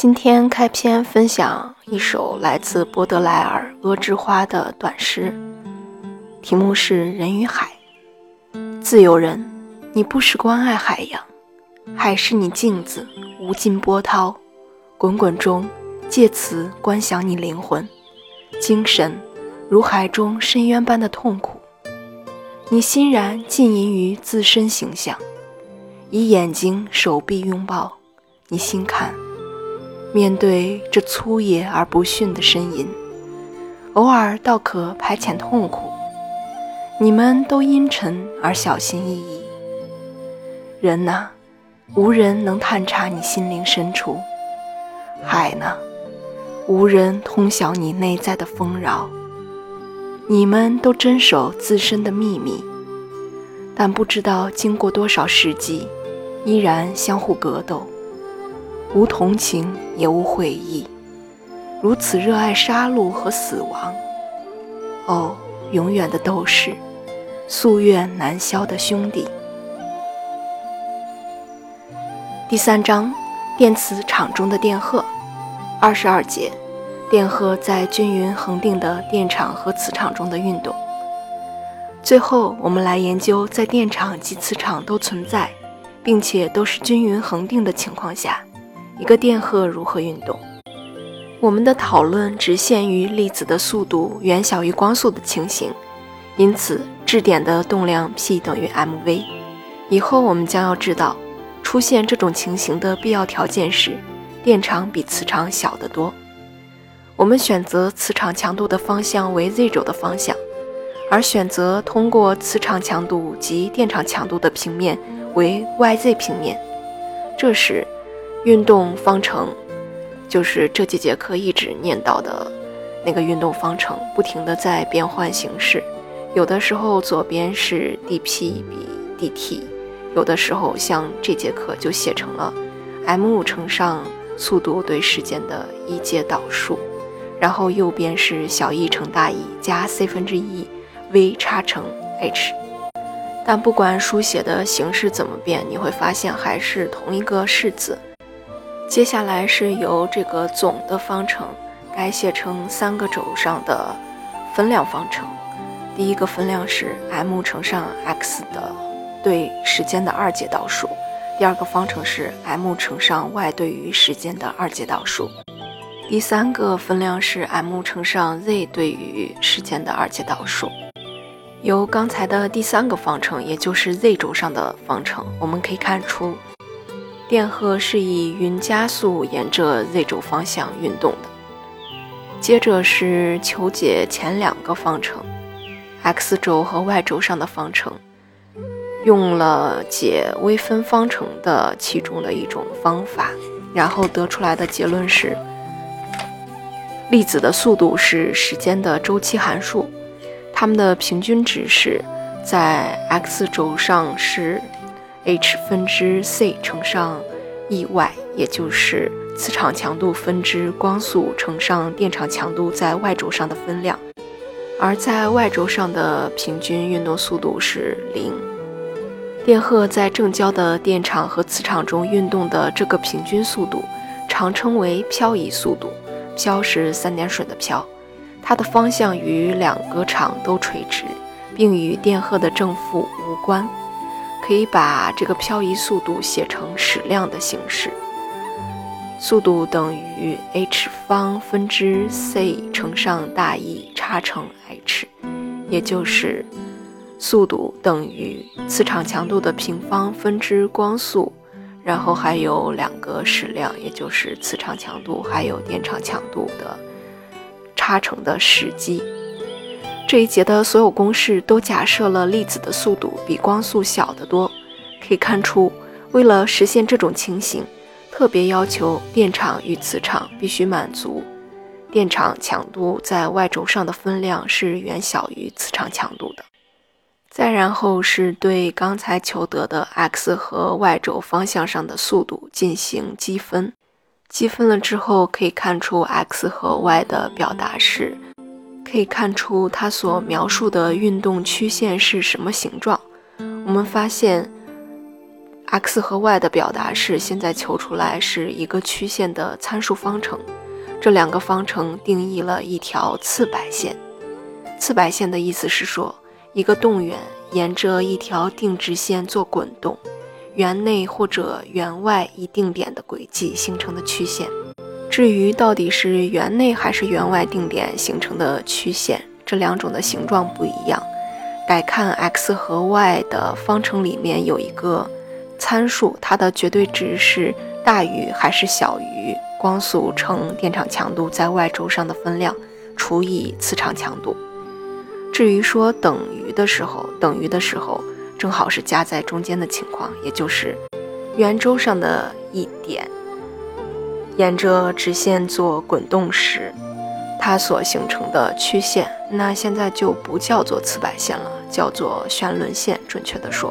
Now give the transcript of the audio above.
今天开篇分享一首来自波德莱尔《鹅之花》的短诗，题目是《人与海》。自由人，你不时关爱海洋，海是你镜子，无尽波涛，滚滚中，借此观想你灵魂、精神，如海中深渊般的痛苦。你欣然浸淫于自身形象，以眼睛、手臂拥抱，你心看。面对这粗野而不逊的呻吟，偶尔倒可排遣痛苦。你们都阴沉而小心翼翼。人呐，无人能探查你心灵深处；海呢，无人通晓你内在的丰饶。你们都遵守自身的秘密，但不知道经过多少世纪，依然相互格斗。无同情，也无悔意，如此热爱杀戮和死亡。哦，永远的斗士，夙愿难消的兄弟。第三章，电磁场中的电荷，二十二节，电荷在均匀恒定的电场和磁场中的运动。最后，我们来研究在电场及磁场都存在，并且都是均匀恒定的情况下。一个电荷如何运动？我们的讨论只限于粒子的速度远小于光速的情形，因此质点的动量 P 等于 mv。以后我们将要知道，出现这种情形的必要条件是电场比磁场小得多。我们选择磁场强度的方向为 z 轴的方向，而选择通过磁场强度及电场强度的平面为 yz 平面。这时。运动方程就是这几节课一直念到的那个运动方程，不停的在变换形式。有的时候左边是 dp 比 dt，有的时候像这节课就写成了 m 乘上速度对时间的一阶导数，然后右边是小 E 乘大 E 加 c 分之一 v 差乘 h。但不管书写的形式怎么变，你会发现还是同一个式子。接下来是由这个总的方程改写成三个轴上的分量方程。第一个分量是 m 乘上 x 的对时间的二阶导数，第二个方程是 m 乘上 y 对于时间的二阶导数，第三个分量是 m 乘上 z 对于时间的二阶导数。由刚才的第三个方程，也就是 z 轴上的方程，我们可以看出。电荷是以匀加速沿着 z 轴方向运动的。接着是求解前两个方程，x 轴和 y 轴上的方程，用了解微分方程的其中的一种方法，然后得出来的结论是，粒子的速度是时间的周期函数，它们的平均值是在 x 轴上是。H 分之 c 乘上 E y，也就是磁场强度分之光速乘上电场强度在 y 轴上的分量，而在 y 轴上的平均运动速度是零。电荷在正交的电场和磁场中运动的这个平均速度，常称为漂移速度。漂是三点水的漂，它的方向与两个场都垂直，并与电荷的正负无关。可以把这个漂移速度写成矢量的形式，速度等于 h 方分之 c 乘上大 E 差乘 h，也就是速度等于磁场强度的平方分之光速，然后还有两个矢量，也就是磁场强度还有电场强度的差乘的时积。这一节的所有公式都假设了粒子的速度比光速小得多。可以看出，为了实现这种情形，特别要求电场与磁场必须满足电场强度在 y 轴上的分量是远小于磁场强度的。再然后是对刚才求得的 x 和 y 轴方向上的速度进行积分。积分了之后，可以看出 x 和 y 的表达式。可以看出它所描述的运动曲线是什么形状。我们发现 x 和 y 的表达式现在求出来是一个曲线的参数方程，这两个方程定义了一条次白线。次白线的意思是说，一个动圆沿着一条定直线做滚动，圆内或者圆外一定点的轨迹形成的曲线。至于到底是圆内还是圆外定点形成的曲线，这两种的形状不一样，得看 x 和 y 的方程里面有一个。参数它的绝对值是大于还是小于光速乘电场强度在 y 轴上的分量除以磁场强度。至于说等于的时候，等于的时候正好是夹在中间的情况，也就是圆周上的一点沿着直线做滚动时，它所形成的曲线，那现在就不叫做磁白线了，叫做旋轮线，准确的说。